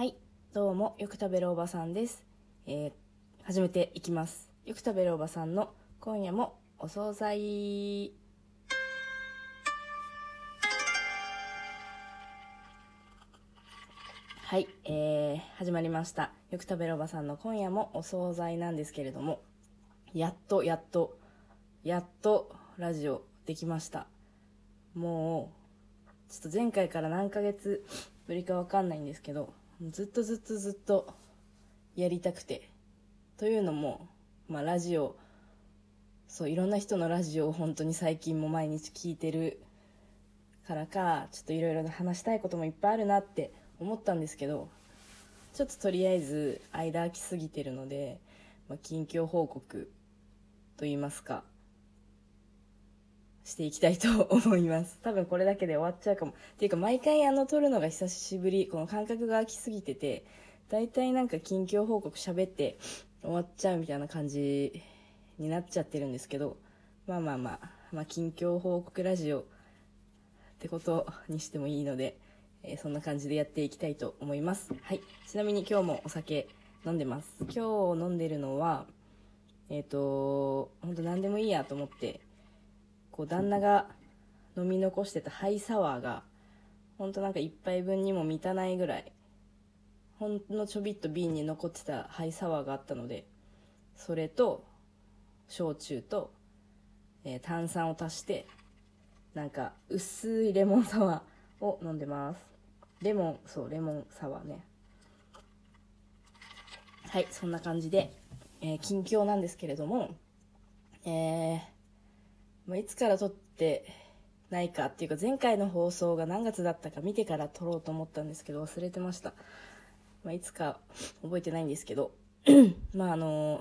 はい、どうも、よく食べるおばさんです。えー、始めていきます。よく食べるおばさんの今夜もお惣菜。はい、えー、始まりました。よく食べるおばさんの今夜もお惣菜なんですけれども、やっと、やっと、やっとラジオできました。もう、ちょっと前回から何ヶ月ぶりかわかんないんですけど、ずっとずっとずっとやりたくて。というのも、まあラジオ、そう、いろんな人のラジオを本当に最近も毎日聞いてるからか、ちょっといろいろ話したいこともいっぱいあるなって思ったんですけど、ちょっととりあえず間空きすぎてるので、まあ、近況報告と言いますか、していきたいと思います。多分これだけで終わっちゃうかも。っていうか毎回あの撮るのが久しぶり、この感覚が空きすぎてて、大体なんか近況報告喋って終わっちゃうみたいな感じになっちゃってるんですけど、まあまあまあ、まあ近況報告ラジオってことにしてもいいので、えーそんな感じでやっていきたいと思います。はい。ちなみに今日もお酒飲んでます。今日飲んでるのは、えっ、と、ほんと何でもいいやと思って、こう旦那が飲み残してたハイサワーがほんとなんか一杯分にも満たないぐらいほんのちょびっと瓶に残ってたハイサワーがあったのでそれと焼酎と、えー炭酸を足してなんか薄いレモンサワーを飲んでます。レモンそうレモンサワーね。はいそんな感じで、えー近況なんですけれどもえーまあ、いつから撮ってないかっていうか前回の放送が何月だったか見てから撮ろうと思ったんですけど忘れてました、まあ、いつか覚えてないんですけど。まああの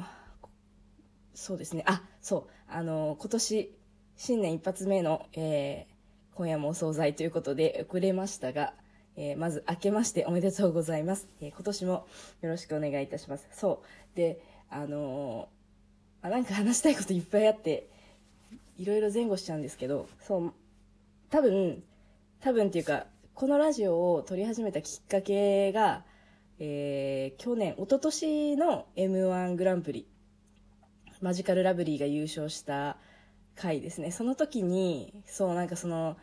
そうですね。あそう。あの今年新年一発目の、えー今夜もお惣菜ということで遅れましたが、えーまず明けましておめでとうございます、えー今年もよろしくお願いいたします。そう。であのあなんか話したいこといっぱいあっていろいろ前後しちゃうんですけど、そう、多分、多分っていうか、このラジオを撮り始めたきっかけが、えー、去年、一昨年の M1 グランプリ、マジカルラブリーが優勝した回ですね。その時に、そう、なんかその、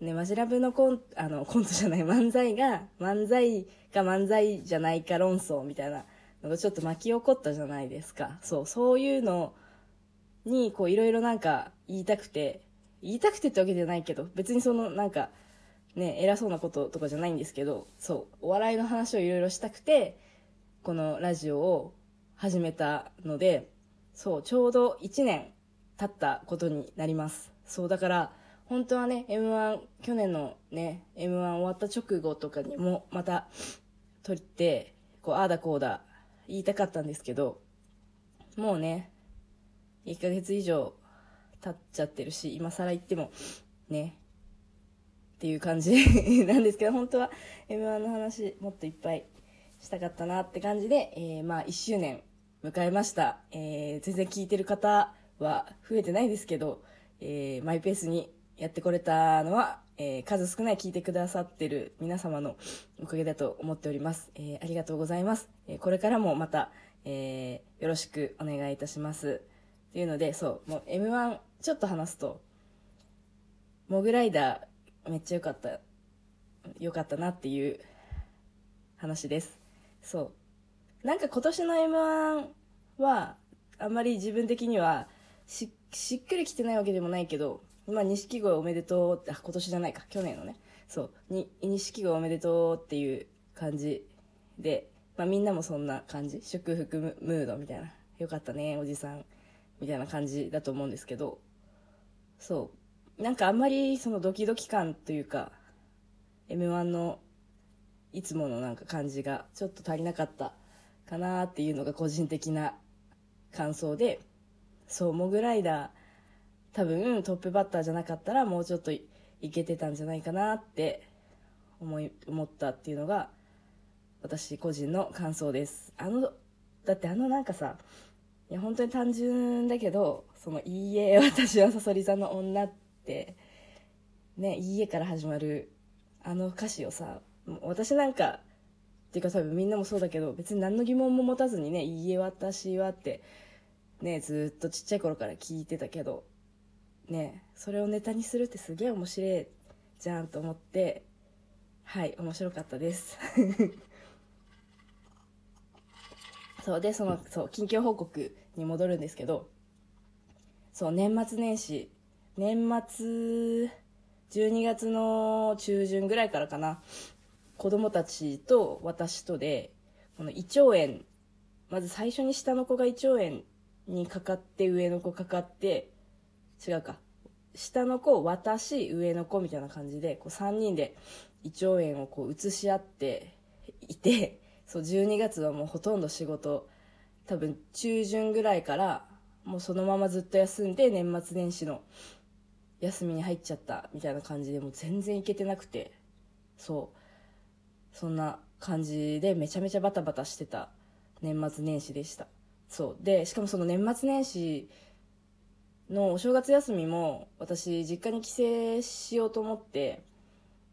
ね、マジラブのコン、あの、コントじゃない、漫才が、漫才が漫才じゃないか論争みたいなのがちょっと巻き起こったじゃないですか。そう、そういうのに、こう、いろいろなんか言いたくて、言いたくてってわけじゃないけど、別にその、なんか、ね、偉そうなこととかじゃないんですけど、そう、お笑いの話をいろいろしたくて、このラジオを始めたので、そう、ちょうど1年経ったことになります。そう、だから、本当はね、M1、去年のね、M1 終わった直後とかにも、また、撮って、こう、ああだこうだ、言いたかったんですけど、もうね、1ヶ月以上経っちゃってるし、今更言っても、ね、っていう感じ なんですけど、本当は M1 の話もっといっぱいしたかったなって感じで、えーまあ1周年迎えました。えー全然聞いてる方は増えてないですけど、えーマイペースにやってこれたのは、えー数少ない聞いてくださってる皆様のおかげだと思っております。えーありがとうございます。えこれからもまた、えーよろしくお願いいたします。っていうので、そう、もう M1 ちょっと話すと、モグライダーめっちゃ良かった、良かったなっていう話です。そう。なんか今年の M1 は、あんまり自分的にはし、しっくりきてないわけでもないけど、まあ、錦鯉おめでとうって、あ、今年じゃないか、去年のね。そう。に、錦鯉おめでとうっていう感じで、まあみんなもそんな感じ。祝福ムードみたいな。よかったね、おじさん。みたいな感じだと思うんですけど、そう。なんかあんまりそのドキドキ感というか、M1 のいつものなんか感じがちょっと足りなかったかなっていうのが個人的な感想で、そう、モグライダー多分トップバッターじゃなかったらもうちょっといけてたんじゃないかなって思い、思ったっていうのが私個人の感想です。あの、だってあのなんかさ、いや本当に単純だけど、そのいいえ、私はさそり座の女って、ね、いいえから始まるあの歌詞をさ、私なんかっていうか多分みんなもそうだけど別に何の疑問も持たずにね「いいえ私は」ってねずっとちっちゃい頃から聞いてたけどねそれをネタにするってすげえ面白いじゃんと思ってはい面白かったです。そうでそのそう近況報告に戻るんですけどそう年末年始年末12月の中旬ぐらいからかな子供たちと私とでこの胃腸炎まず最初に下の子が胃腸炎にかかって上の子かかって違うか。下の子私上の子みたいな感じでこう3人で胃腸炎をこう移し合っていてそう12月はもうほとんど仕事。多分中旬ぐらいからもうそのままずっと休んで年末年始の休みに入っちゃったみたいな感じでもう全然行けてなくて。そう。そんな感じでめちゃめちゃバタバタしてた年末年始でした。そう。でしかもその年末年始のお正月休みも私実家に帰省しようと思って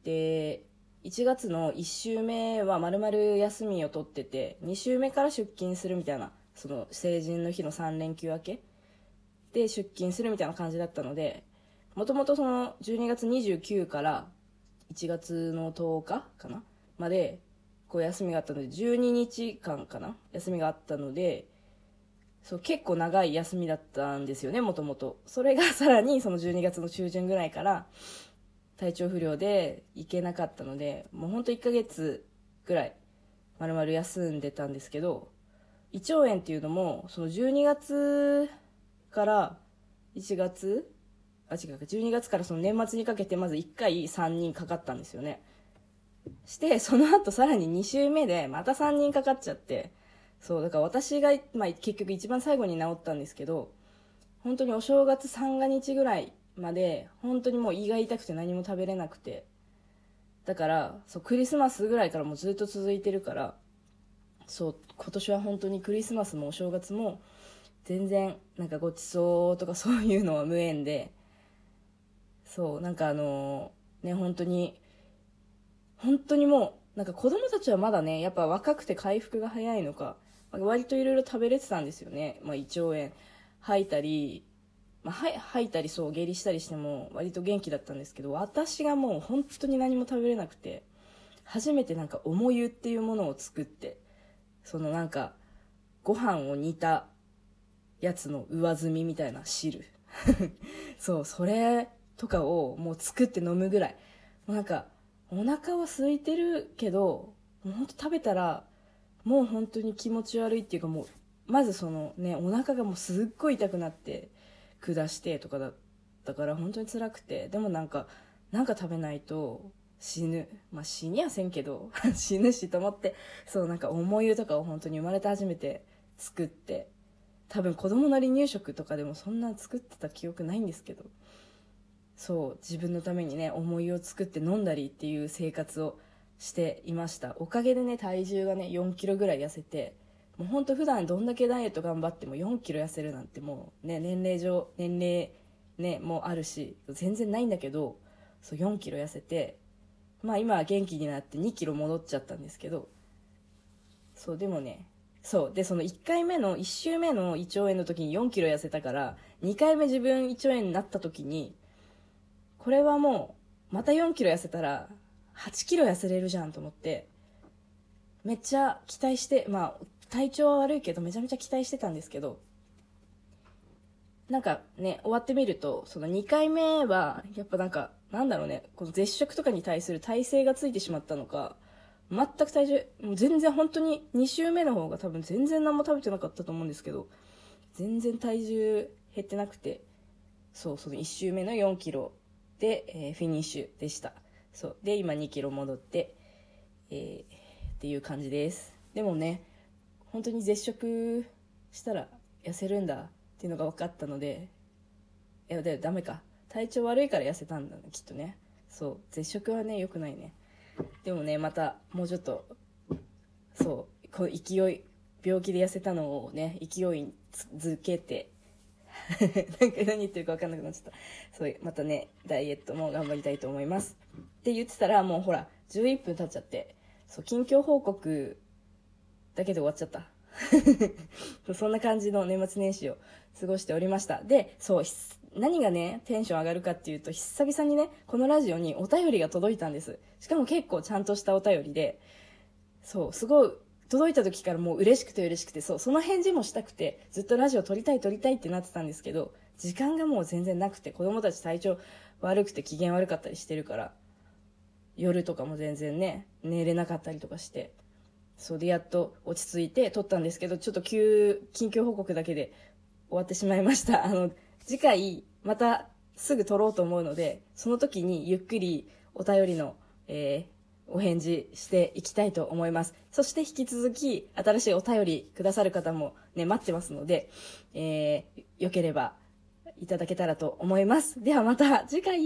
で1月の1週目はまるまる休みを取ってて2週目から出勤するみたいなその成人の日の3連休明けで出勤するみたいな感じだったのでもともとその12月29から1月の10日かなまでこう休みがあったので12日間かな休みがあったのでそう結構長い休みだったんですよねもともとそれがさらにその12月の中旬ぐらいから体調不良で行けなかったのでもうほんと1ヶ月ぐらいまるまる休んでたんですけど胃腸炎っていうのもその12月から1月あ違うか12月からその年末にかけてまず1回3人かかったんですよね。してその後さらに2週目でまた3人かかっちゃってそうだから私が、まあ、結局一番最後に治ったんですけど本当にお正月三が日ぐらいまで本当にもう胃が痛くて何も食べれなくて。だからそうクリスマスぐらいからもうずっと続いてるからそう今年は本当にクリスマスもお正月も全然なんかごちそうとか そういうのは無縁でそうなんかあのね本当に本当にもうなんか子供たちはまだねやっぱ若くて回復が早いのか割といろいろ食べれてたんですよね、まあ、胃腸炎吐いたりまあ、吐いたりそう下痢したりしても割と元気だったんですけど私がもう本当に何も食べれなくて初めてなんか重湯っていうものを作ってそのなんかご飯を煮たやつの上澄みみたいな汁。そうそれとかをもう作って飲むぐらい。もうなんかお腹は空いてるけどもうほんと食べたらもう本当に気持ち悪いっていうかもうまずそのねお腹がもうすっごい痛くなって下してとかだったから本当に辛くてでもなんかなんか食べないと死ぬ。まあ死にはせんけど 死ぬしと思ってそうなんか思い湯とかを本当に生まれて初めて作って多分子供の離乳食とかでもそんな作ってた記憶ないんですけどそう自分のためにね思いを作って飲んだりっていう生活をしていました。おかげでね体重がね4キロぐらい痩せてもうほんと普段どんだけダイエット頑張っても4キロ痩せるなんてもうね年齢上年齢ねもあるし全然ないんだけどそう4キロ痩せてまあ今は元気になって2キロ戻っちゃったんですけどそうでもねそうでその1回目の1週目の胃腸炎の時に4キロ痩せたから2回目自分胃腸炎になった時にこれはもうまた4キロ痩せたら8キロ痩せれるじゃんと思ってめっちゃ期待してまあ体調は悪いけどめちゃめちゃ期待してたんですけどなんかね終わってみるとその2回目はやっぱなんかなんだろうねこの絶食とかに対する耐性がついてしまったのか全く体重もう全然本当に2週目の方が多分全然何も食べてなかったと思うんですけど全然体重減ってなくてそうその1週目の4キロで、えー、フィニッシュでした。そうで今2キロ戻って、えー、っていう感じです。でもね本当に絶食したら痩せるんだっていうのが分かったのでいやでダメか。体調悪いから痩せたんだきっとね。そう。絶食はね良くないね。でもねまたもうちょっとそうこの勢い病気で痩せたのをね勢いづけて なんか何言ってるか分かんなくなっちゃった。そうまたねダイエットも頑張りたいと思います。って言ってたらもうほら11分経っちゃって。そう、近況報告だけで終わっちゃった。そんな感じの年末年始を過ごしておりました。で、そう、何がね、テンション上がるかっていうと、久々にね、このラジオにお便りが届いたんです。しかも結構ちゃんとしたお便りで、そう、すごい、届いた時からもう嬉しくて嬉しくて、そう、その返事もしたくて、ずっとラジオ撮りたい撮りたいってなってたんですけど、時間がもう全然なくて、子供たち体調悪くて機嫌悪かったりしてるから、夜とかも全然ね、寝れなかったりとかして、そうでやっと落ち着いて撮ったんですけど、ちょっと急、近況報告だけで終わってしまいました。あの、次回、またすぐ撮ろうと思うので、その時にゆっくりお便りの、えー、お返事していきたいと思います。そして引き続き、新しいお便りくださる方もね、待ってますので、えー、よければいただけたらと思います。ではまた次回